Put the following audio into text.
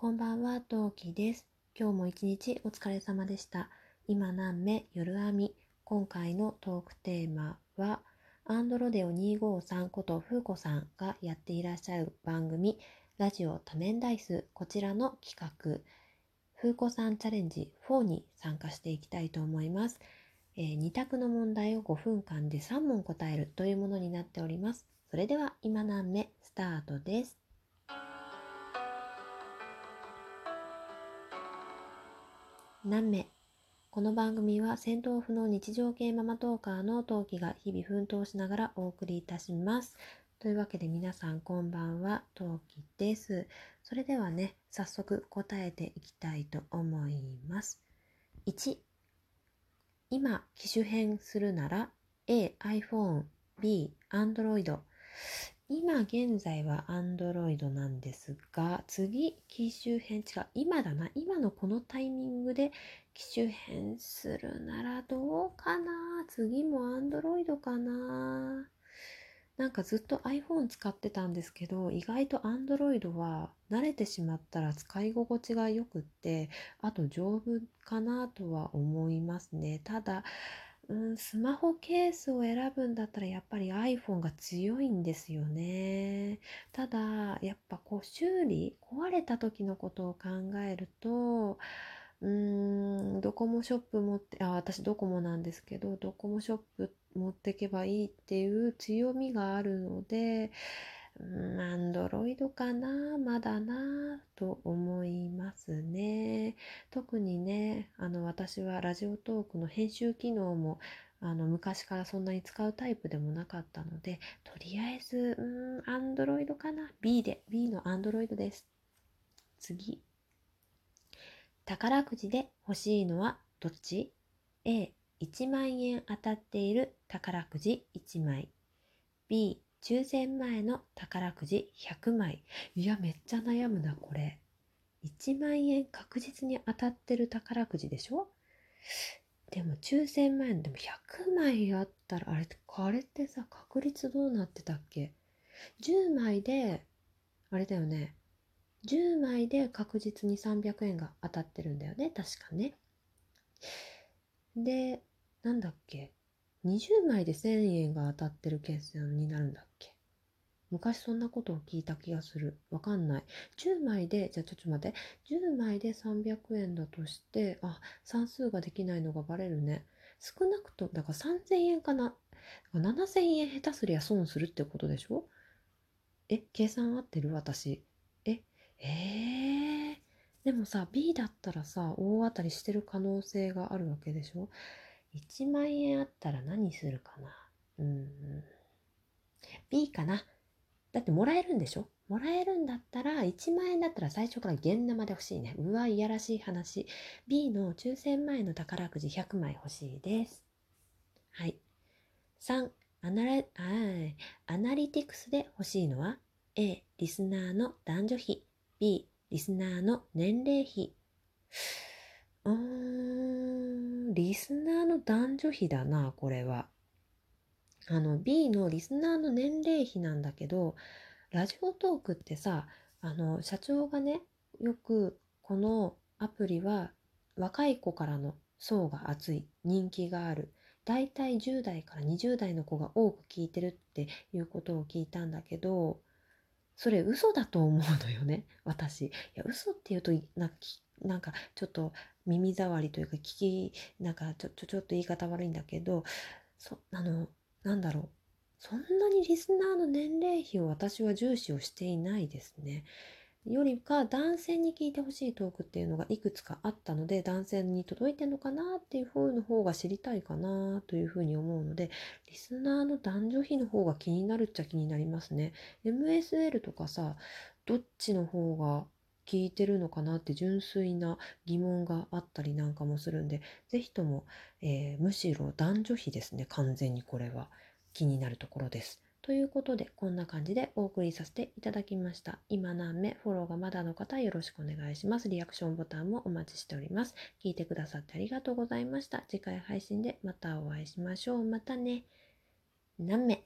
こんばんは、トウキです。今日も一日お疲れ様でした。今何目？夜編み。今回のトークテーマは、アンドロデオ253ことフーコさんがやっていらっしゃる番組、ラジオ多面ダイス、こちらの企画、フーコさんチャレンジ4に参加していきたいと思います。えー、2択の問題を5分間で3問答えるというものになっております。それでは今何目？スタートです。何名この番組は戦闘不能日常系ママトーカーの陶器が日々奮闘しながらお送りいたします。というわけで皆さんこんばんは、陶器です。それではね、早速答えていきたいと思います。1、今機種変するなら A、iPhone、B、Android。今現在は Android なんですが、次、機種変、違う、今だな。今のこのタイミングで機種変するならどうかな次も Android かななんかずっと iPhone 使ってたんですけど、意外と Android は慣れてしまったら使い心地が良くって、あと丈夫かなとは思いますね。ただ、うん、スマホケースを選ぶんだったらやっぱり iPhone が強いんですよね。ただ、やっぱこう修理、壊れた時のことを考えると、うーん、ドコモショップ持って、あ、私ドコモなんですけど、ドコモショップ持ってけばいいっていう強みがあるので、アンドロイドかなまだなと思いますね。特にね、あの私はラジオトークの編集機能もあの昔からそんなに使うタイプでもなかったので、とりあえず、うん、アンドロイドかな ?B で、B のアンドロイドです。次。宝くじで欲しいのはどっち ?A、1万円当たっている宝くじ1枚。B、抽選前の宝くじ100枚。いや、めっちゃ悩むな、これ。1万円確実に当たってる宝くじでしょ？でも抽選前のでも100枚あったら、あれ、あれってさ、確率どうなってたっけ ?10 枚で、あれだよね。10枚で確実に300円が当たってるんだよね。確かね。で、なんだっけ？20枚で1000円が当たってる計算になるんだっけ？昔そんなことを聞いた気がする。わかんない。10枚で、じゃあちょっと待って。10枚で300円だとして、あ、算数ができないのがバレるね。少なくと、だから3000円かな。7000円下手すりゃ損するってことでしょ？え、計算合ってる？私。え、えー、でもさ、B だったらさ、大当たりしてる可能性があるわけでしょ？1万円あったら何するかな？うん。B かな。だってもらえるんでしょ？もらえるんだったら、1万円だったら最初から現生で欲しいね。うわ、いやらしい話。B の抽選前の宝くじ100枚欲しいです。はい。3、アナラアナリティクスで欲しいのは？A、リスナーの男女比 B、リスナーの年齢比、リスナーの男女比だな、これは。あの、B のリスナーの年齢比なんだけど、ラジオトークってさ、あの、社長がね、よくこのアプリは若い子からの層が厚い、人気がある。だいたい10代から20代の子が多く聞いてるっていうことを聞いたんだけど、それ嘘だと思うのよね、私。いや、嘘って言うとなんかなんかちょっと耳障りというか聞きなんかちょちょちょっと言い方悪いんだけどそあのなんだろうそんなにリスナーの年齢比を私は重視をしていないですね。よりか男性に聞いてほしいトークっていうのがいくつかあったので男性に届いてるのかなっていう風の方が知りたいかなというふうに思うのでリスナーの男女比の方が気になるっちゃ気になりますね。MSL とかさどっちの方が聞いてるのかなって純粋な疑問があったりなんかもするんで、是非とも、えー、むしろ男女比ですね、完全にこれは気になるところです。ということで、こんな感じでお送りさせていただきました。今何目、フォローがまだの方よろしくお願いします。リアクションボタンもお待ちしております。聞いてくださってありがとうございました。次回配信でまたお会いしましょう。またね。何目